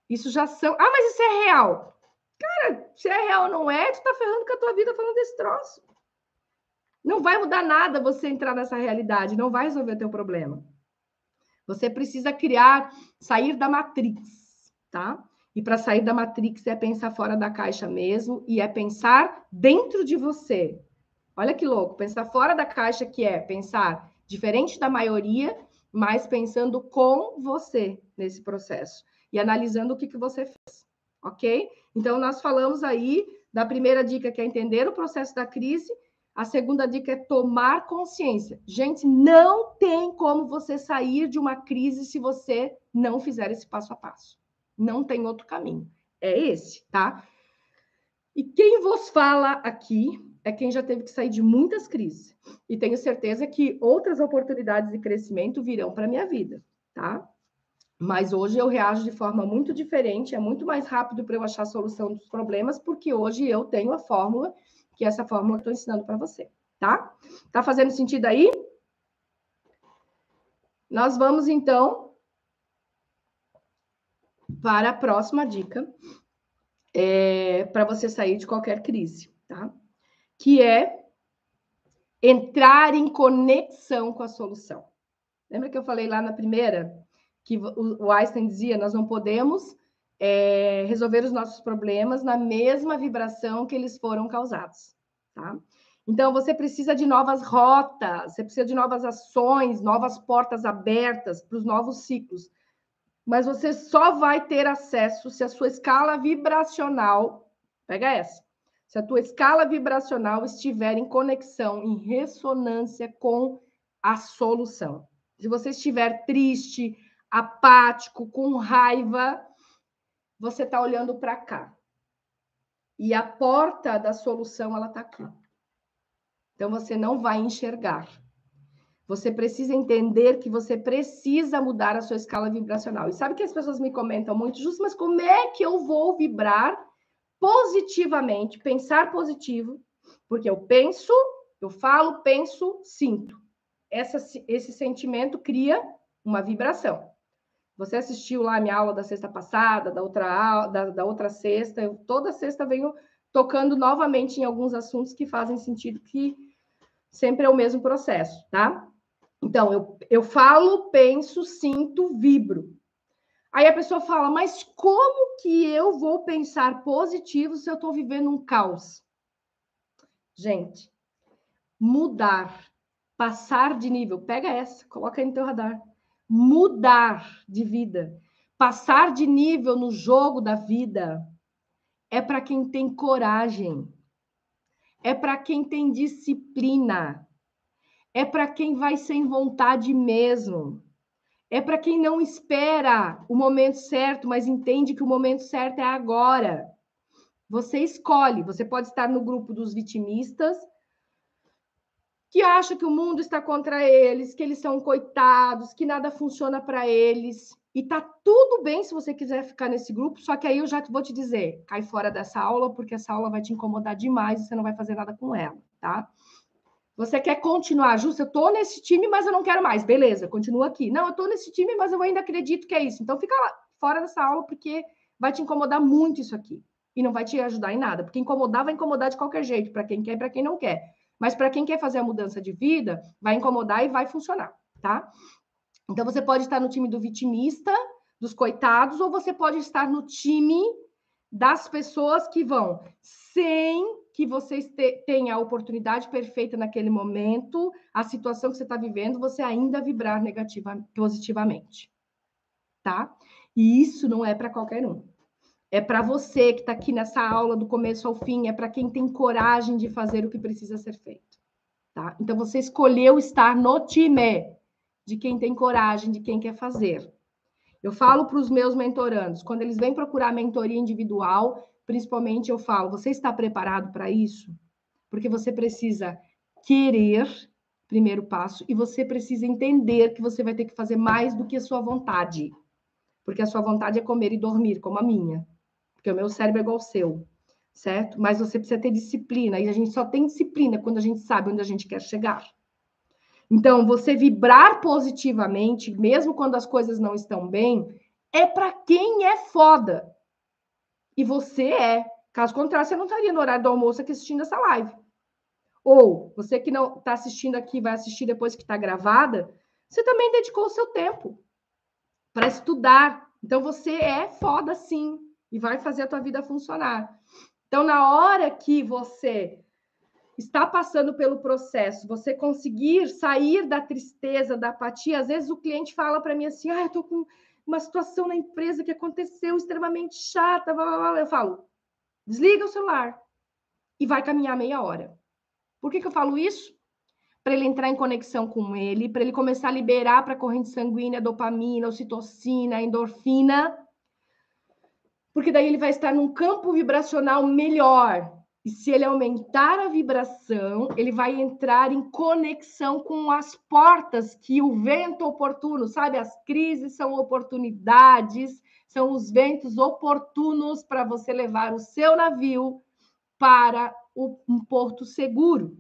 Isso já são. Ah, mas isso é real. Cara, se é real ou não é, tu tá ferrando com a tua vida falando desse troço. Não vai mudar nada você entrar nessa realidade, não vai resolver teu problema. Você precisa criar, sair da matrix, tá? E para sair da matrix é pensar fora da caixa mesmo e é pensar dentro de você. Olha que louco, pensar fora da caixa que é pensar diferente da maioria, mas pensando com você nesse processo e analisando o que, que você fez, ok? Então, nós falamos aí da primeira dica, que é entender o processo da crise, a segunda dica é tomar consciência. Gente, não tem como você sair de uma crise se você não fizer esse passo a passo. Não tem outro caminho. É esse, tá? E quem vos fala aqui é quem já teve que sair de muitas crises. E tenho certeza que outras oportunidades de crescimento virão para a minha vida, tá? Mas hoje eu reajo de forma muito diferente, é muito mais rápido para eu achar a solução dos problemas, porque hoje eu tenho a fórmula, que é essa fórmula que estou ensinando para você, tá? Tá fazendo sentido aí? Nós vamos então para a próxima dica, é, para você sair de qualquer crise, tá? Que é entrar em conexão com a solução. Lembra que eu falei lá na primeira que o Einstein dizia: nós não podemos é, resolver os nossos problemas na mesma vibração que eles foram causados, tá? Então você precisa de novas rotas, você precisa de novas ações, novas portas abertas para os novos ciclos. Mas você só vai ter acesso se a sua escala vibracional, pega essa, se a tua escala vibracional estiver em conexão, em ressonância com a solução. Se você estiver triste, apático, com raiva, você está olhando para cá. E a porta da solução, ela está aqui. Então, você não vai enxergar. Você precisa entender que você precisa mudar a sua escala vibracional. E sabe que as pessoas me comentam muito, justo, mas como é que eu vou vibrar positivamente, pensar positivo, porque eu penso, eu falo, penso, sinto. Essa, esse sentimento cria uma vibração. Você assistiu lá a minha aula da sexta passada, da outra, da, da outra sexta, eu toda sexta venho tocando novamente em alguns assuntos que fazem sentido, que sempre é o mesmo processo, tá? Então, eu, eu falo, penso, sinto, vibro. Aí a pessoa fala, mas como que eu vou pensar positivo se eu estou vivendo um caos? Gente, mudar, passar de nível, pega essa, coloca aí no teu radar. Mudar de vida, passar de nível no jogo da vida é para quem tem coragem, é para quem tem disciplina, é para quem vai sem vontade mesmo é para quem não espera o momento certo, mas entende que o momento certo é agora. Você escolhe, você pode estar no grupo dos vitimistas, que acha que o mundo está contra eles, que eles são coitados, que nada funciona para eles. E tá tudo bem se você quiser ficar nesse grupo, só que aí eu já vou te dizer, cai fora dessa aula, porque essa aula vai te incomodar demais e você não vai fazer nada com ela, tá? Você quer continuar, Justo? Eu estou nesse time, mas eu não quero mais. Beleza, continua aqui. Não, eu estou nesse time, mas eu ainda acredito que é isso. Então fica lá, fora dessa aula, porque vai te incomodar muito isso aqui. E não vai te ajudar em nada. Porque incomodar vai incomodar de qualquer jeito, para quem quer e para quem não quer. Mas para quem quer fazer a mudança de vida, vai incomodar e vai funcionar, tá? Então você pode estar no time do vitimista, dos coitados, ou você pode estar no time das pessoas que vão, sem que vocês te, tenham a oportunidade perfeita naquele momento, a situação que você está vivendo, você ainda vibrar negativa, positivamente. Tá? E isso não é para qualquer um. É para você que está aqui nessa aula do começo ao fim, é para quem tem coragem de fazer o que precisa ser feito. Tá? Então você escolheu estar no time de quem tem coragem, de quem quer fazer. Eu falo para os meus mentorandos, quando eles vêm procurar mentoria individual, principalmente eu falo: você está preparado para isso? Porque você precisa querer, primeiro passo, e você precisa entender que você vai ter que fazer mais do que a sua vontade. Porque a sua vontade é comer e dormir, como a minha. Porque o meu cérebro é igual ao seu, certo? Mas você precisa ter disciplina, e a gente só tem disciplina quando a gente sabe onde a gente quer chegar. Então, você vibrar positivamente, mesmo quando as coisas não estão bem, é para quem é foda. E você é. Caso contrário, você não estaria no horário do almoço aqui assistindo essa live. Ou você que não está assistindo aqui, vai assistir depois que está gravada, você também dedicou o seu tempo para estudar. Então você é foda sim e vai fazer a tua vida funcionar. Então na hora que você está passando pelo processo, você conseguir sair da tristeza, da apatia, às vezes o cliente fala para mim assim: "Ah, eu tô com uma situação na empresa que aconteceu extremamente chata, blá, blá, blá. eu falo, desliga o celular e vai caminhar meia hora. Por que, que eu falo isso? Para ele entrar em conexão com ele, para ele começar a liberar para a corrente sanguínea dopamina, ocitocina, endorfina, porque daí ele vai estar num campo vibracional melhor, e se ele aumentar a vibração, ele vai entrar em conexão com as portas que o vento oportuno, sabe? As crises são oportunidades, são os ventos oportunos para você levar o seu navio para um porto seguro.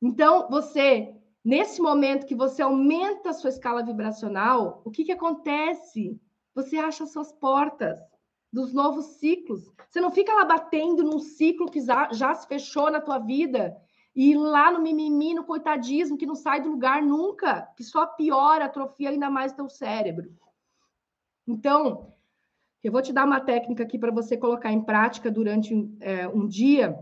Então, você, nesse momento que você aumenta a sua escala vibracional, o que, que acontece? Você acha suas portas dos novos ciclos. Você não fica lá batendo num ciclo que já, já se fechou na tua vida e lá no mimimi, no coitadismo, que não sai do lugar nunca, que só piora, atrofia ainda mais teu cérebro. Então, eu vou te dar uma técnica aqui para você colocar em prática durante é, um dia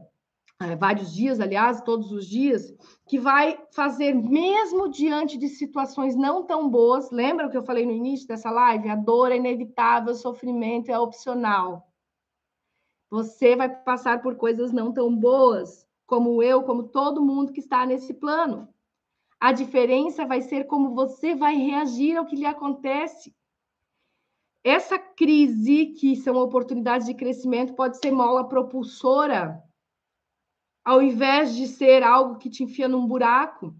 é, vários dias, aliás, todos os dias, que vai fazer, mesmo diante de situações não tão boas, lembra o que eu falei no início dessa live? A dor é inevitável, o sofrimento é opcional. Você vai passar por coisas não tão boas, como eu, como todo mundo que está nesse plano. A diferença vai ser como você vai reagir ao que lhe acontece. Essa crise, que são oportunidades de crescimento, pode ser mola propulsora ao invés de ser algo que te enfia num buraco.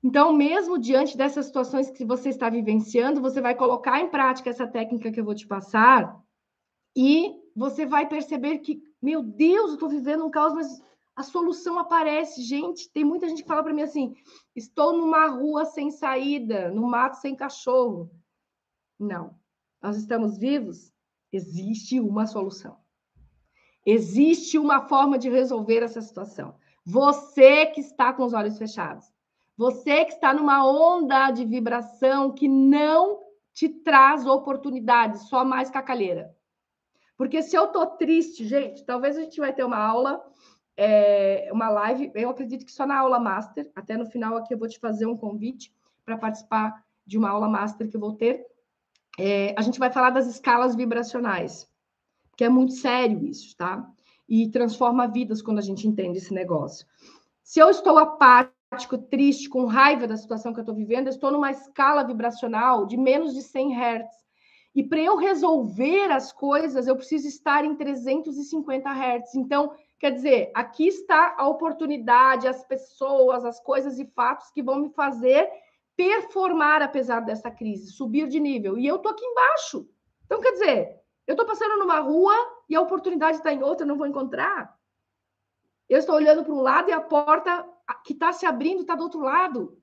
Então, mesmo diante dessas situações que você está vivenciando, você vai colocar em prática essa técnica que eu vou te passar e você vai perceber que, meu Deus, eu estou vivendo um caos, mas a solução aparece. Gente, tem muita gente que fala para mim assim: estou numa rua sem saída, no mato sem cachorro. Não, nós estamos vivos, existe uma solução. Existe uma forma de resolver essa situação. Você que está com os olhos fechados, você que está numa onda de vibração que não te traz oportunidades, só mais cacalheira. Porque se eu tô triste, gente, talvez a gente vai ter uma aula, é, uma live, eu acredito que só na aula master, até no final aqui eu vou te fazer um convite para participar de uma aula master que eu vou ter. É, a gente vai falar das escalas vibracionais que é muito sério isso, tá? E transforma vidas quando a gente entende esse negócio. Se eu estou apático, triste, com raiva da situação que eu estou vivendo, eu estou numa escala vibracional de menos de 100 Hz. E para eu resolver as coisas, eu preciso estar em 350 Hz. Então, quer dizer, aqui está a oportunidade, as pessoas, as coisas e fatos que vão me fazer performar apesar dessa crise, subir de nível. E eu estou aqui embaixo. Então, quer dizer, eu estou passando numa rua e a oportunidade está em outra, eu não vou encontrar. Eu estou olhando para um lado e a porta que está se abrindo está do outro lado.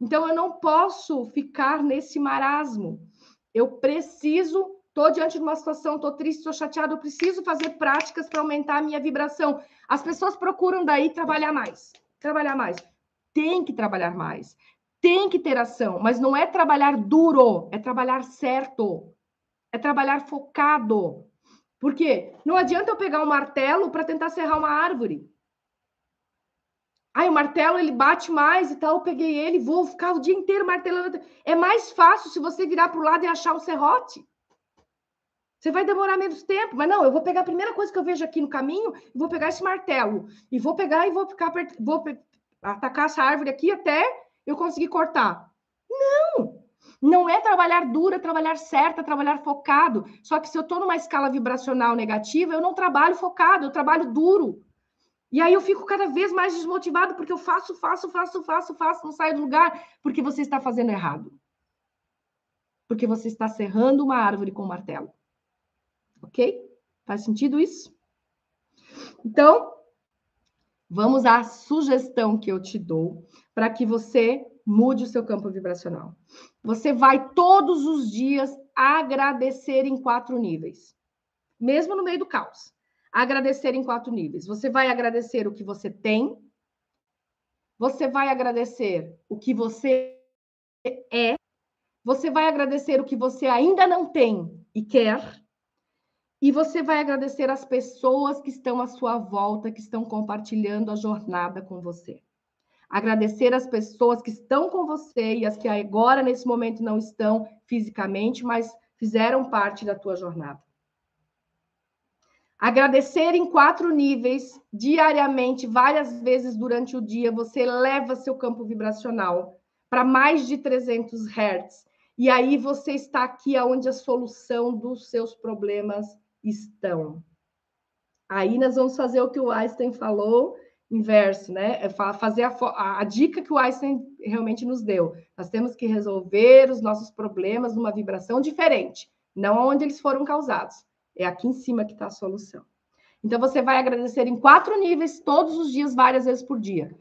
Então, eu não posso ficar nesse marasmo. Eu preciso, estou diante de uma situação, estou triste, estou chateado, eu preciso fazer práticas para aumentar a minha vibração. As pessoas procuram daí trabalhar mais. Trabalhar mais. Tem que trabalhar mais. Tem que ter ação, mas não é trabalhar duro, é trabalhar certo. É trabalhar focado. Por quê? Não adianta eu pegar um martelo para tentar serrar uma árvore. Aí o martelo ele bate mais e tal, eu peguei ele, vou ficar o dia inteiro martelando. É mais fácil se você virar para o lado e achar o serrote. Você vai demorar menos tempo, mas não, eu vou pegar a primeira coisa que eu vejo aqui no caminho, vou pegar esse martelo e vou pegar e vou ficar vou atacar essa árvore aqui até eu conseguir cortar. Não! Não é trabalhar duro, é trabalhar certo, é trabalhar focado. Só que se eu estou numa escala vibracional negativa, eu não trabalho focado, eu trabalho duro. E aí eu fico cada vez mais desmotivado porque eu faço, faço, faço, faço, faço, não saio do lugar, porque você está fazendo errado. Porque você está serrando uma árvore com um martelo. Ok? Faz sentido isso? Então, vamos à sugestão que eu te dou para que você mude o seu campo vibracional. Você vai todos os dias agradecer em quatro níveis, mesmo no meio do caos. Agradecer em quatro níveis. Você vai agradecer o que você tem, você vai agradecer o que você é, você vai agradecer o que você ainda não tem e quer, e você vai agradecer as pessoas que estão à sua volta, que estão compartilhando a jornada com você. Agradecer as pessoas que estão com você e as que agora, nesse momento, não estão fisicamente, mas fizeram parte da tua jornada. Agradecer em quatro níveis, diariamente, várias vezes durante o dia, você leva seu campo vibracional para mais de 300 Hz. E aí você está aqui onde a solução dos seus problemas estão. Aí nós vamos fazer o que o Einstein falou, inverso, né? É fazer a, a, dica que o Einstein realmente nos deu. Nós temos que resolver os nossos problemas numa vibração diferente, não onde eles foram causados. É aqui em cima que está a solução. Então você vai agradecer em quatro níveis, todos os dias, várias vezes por dia.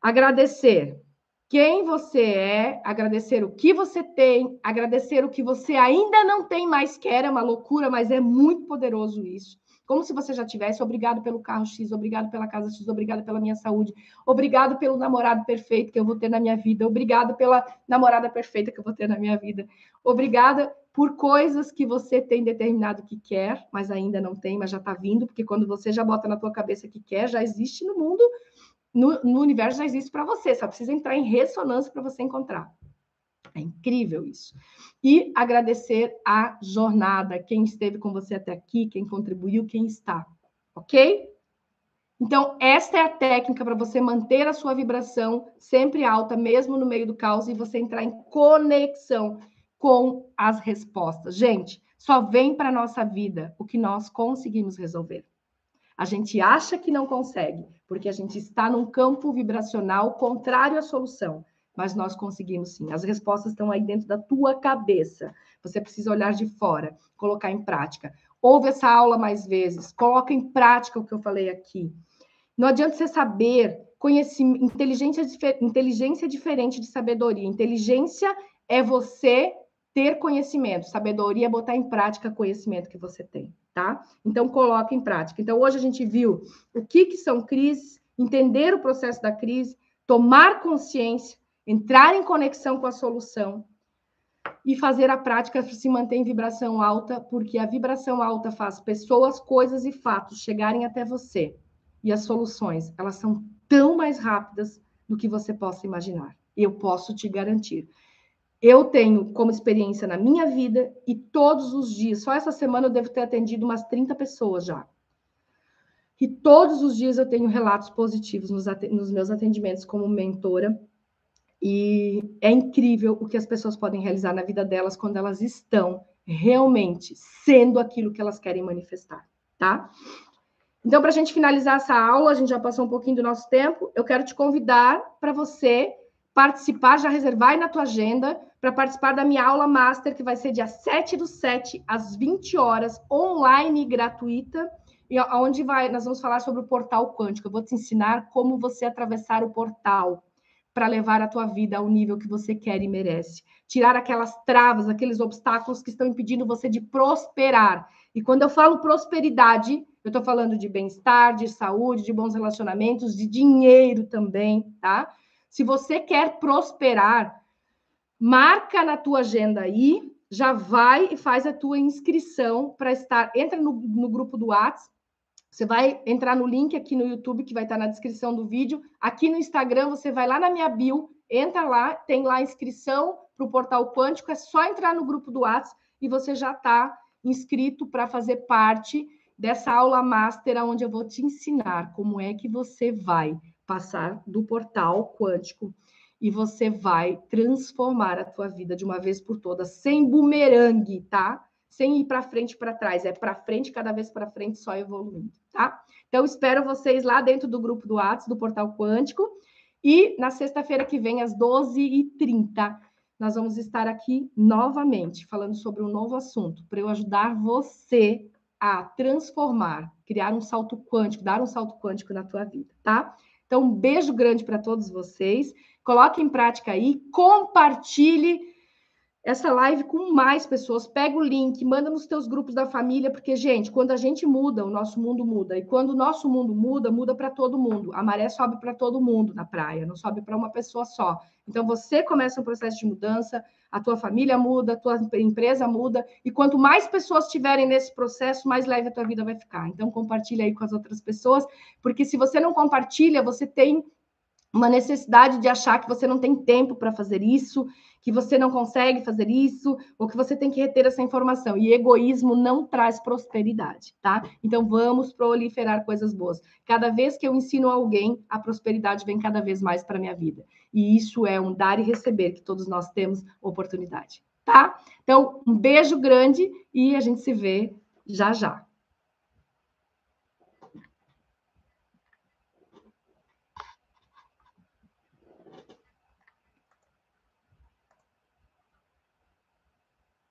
Agradecer quem você é, agradecer o que você tem, agradecer o que você ainda não tem mais quer, é uma loucura, mas é muito poderoso isso. Como se você já tivesse, obrigado pelo carro X, obrigado pela casa X, obrigado pela minha saúde, obrigado pelo namorado perfeito que eu vou ter na minha vida, obrigado pela namorada perfeita que eu vou ter na minha vida, obrigada por coisas que você tem determinado que quer, mas ainda não tem, mas já está vindo, porque quando você já bota na tua cabeça que quer, já existe no mundo no, no universo já existe para você, só precisa entrar em ressonância para você encontrar. É incrível isso. E agradecer a jornada, quem esteve com você até aqui, quem contribuiu, quem está. Ok? Então, esta é a técnica para você manter a sua vibração sempre alta, mesmo no meio do caos, e você entrar em conexão com as respostas. Gente, só vem para a nossa vida o que nós conseguimos resolver. A gente acha que não consegue, porque a gente está num campo vibracional contrário à solução. Mas nós conseguimos sim. As respostas estão aí dentro da tua cabeça. Você precisa olhar de fora, colocar em prática. Ouve essa aula mais vezes, coloca em prática o que eu falei aqui. Não adianta você saber, conhecimento, inteligência, inteligência diferente de sabedoria. Inteligência é você ter conhecimento, sabedoria é botar em prática conhecimento que você tem tá? Então, coloca em prática. Então, hoje a gente viu o que, que são crises, entender o processo da crise, tomar consciência, entrar em conexão com a solução e fazer a prática se manter em vibração alta, porque a vibração alta faz pessoas, coisas e fatos chegarem até você. E as soluções, elas são tão mais rápidas do que você possa imaginar. Eu posso te garantir eu tenho como experiência na minha vida e todos os dias, só essa semana eu devo ter atendido umas 30 pessoas já. E todos os dias eu tenho relatos positivos nos, nos meus atendimentos como mentora. E é incrível o que as pessoas podem realizar na vida delas quando elas estão realmente sendo aquilo que elas querem manifestar, tá? Então, para a gente finalizar essa aula, a gente já passou um pouquinho do nosso tempo, eu quero te convidar para você participar, já reservar aí na tua agenda para participar da minha aula master, que vai ser dia 7 do 7, às 20 horas, online gratuita, e onde vai, nós vamos falar sobre o portal quântico. Eu vou te ensinar como você atravessar o portal para levar a tua vida ao nível que você quer e merece. Tirar aquelas travas, aqueles obstáculos que estão impedindo você de prosperar. E quando eu falo prosperidade, eu estou falando de bem-estar, de saúde, de bons relacionamentos, de dinheiro também, tá? Se você quer prosperar, marca na tua agenda aí já vai e faz a tua inscrição para estar. Entra no, no grupo do WhatsApp. Você vai entrar no link aqui no YouTube, que vai estar na descrição do vídeo. Aqui no Instagram, você vai lá na minha bio, entra lá, tem lá a inscrição para o Portal Quântico. É só entrar no grupo do WhatsApp e você já está inscrito para fazer parte dessa aula master, onde eu vou te ensinar como é que você vai passar do portal quântico e você vai transformar a tua vida de uma vez por todas, sem bumerangue, tá? Sem ir para frente para trás, é para frente, cada vez para frente, só evoluindo, tá? Então, espero vocês lá dentro do grupo do WhatsApp, do Portal Quântico, e na sexta-feira que vem, às 12h30, nós vamos estar aqui novamente, falando sobre um novo assunto, para eu ajudar você a transformar, criar um salto quântico, dar um salto quântico na tua vida, tá? Então, um beijo grande para todos vocês. Coloque em prática aí, compartilhe essa live com mais pessoas. Pega o link, manda nos teus grupos da família, porque, gente, quando a gente muda, o nosso mundo muda. E quando o nosso mundo muda, muda para todo mundo. A maré sobe para todo mundo na praia, não sobe para uma pessoa só. Então, você começa um processo de mudança, a tua família muda, a tua empresa muda, e quanto mais pessoas estiverem nesse processo, mais leve a tua vida vai ficar. Então, compartilha aí com as outras pessoas, porque se você não compartilha, você tem uma necessidade de achar que você não tem tempo para fazer isso, que você não consegue fazer isso, ou que você tem que reter essa informação. E egoísmo não traz prosperidade, tá? Então vamos proliferar coisas boas. Cada vez que eu ensino alguém, a prosperidade vem cada vez mais para minha vida. E isso é um dar e receber que todos nós temos oportunidade, tá? Então, um beijo grande e a gente se vê já já.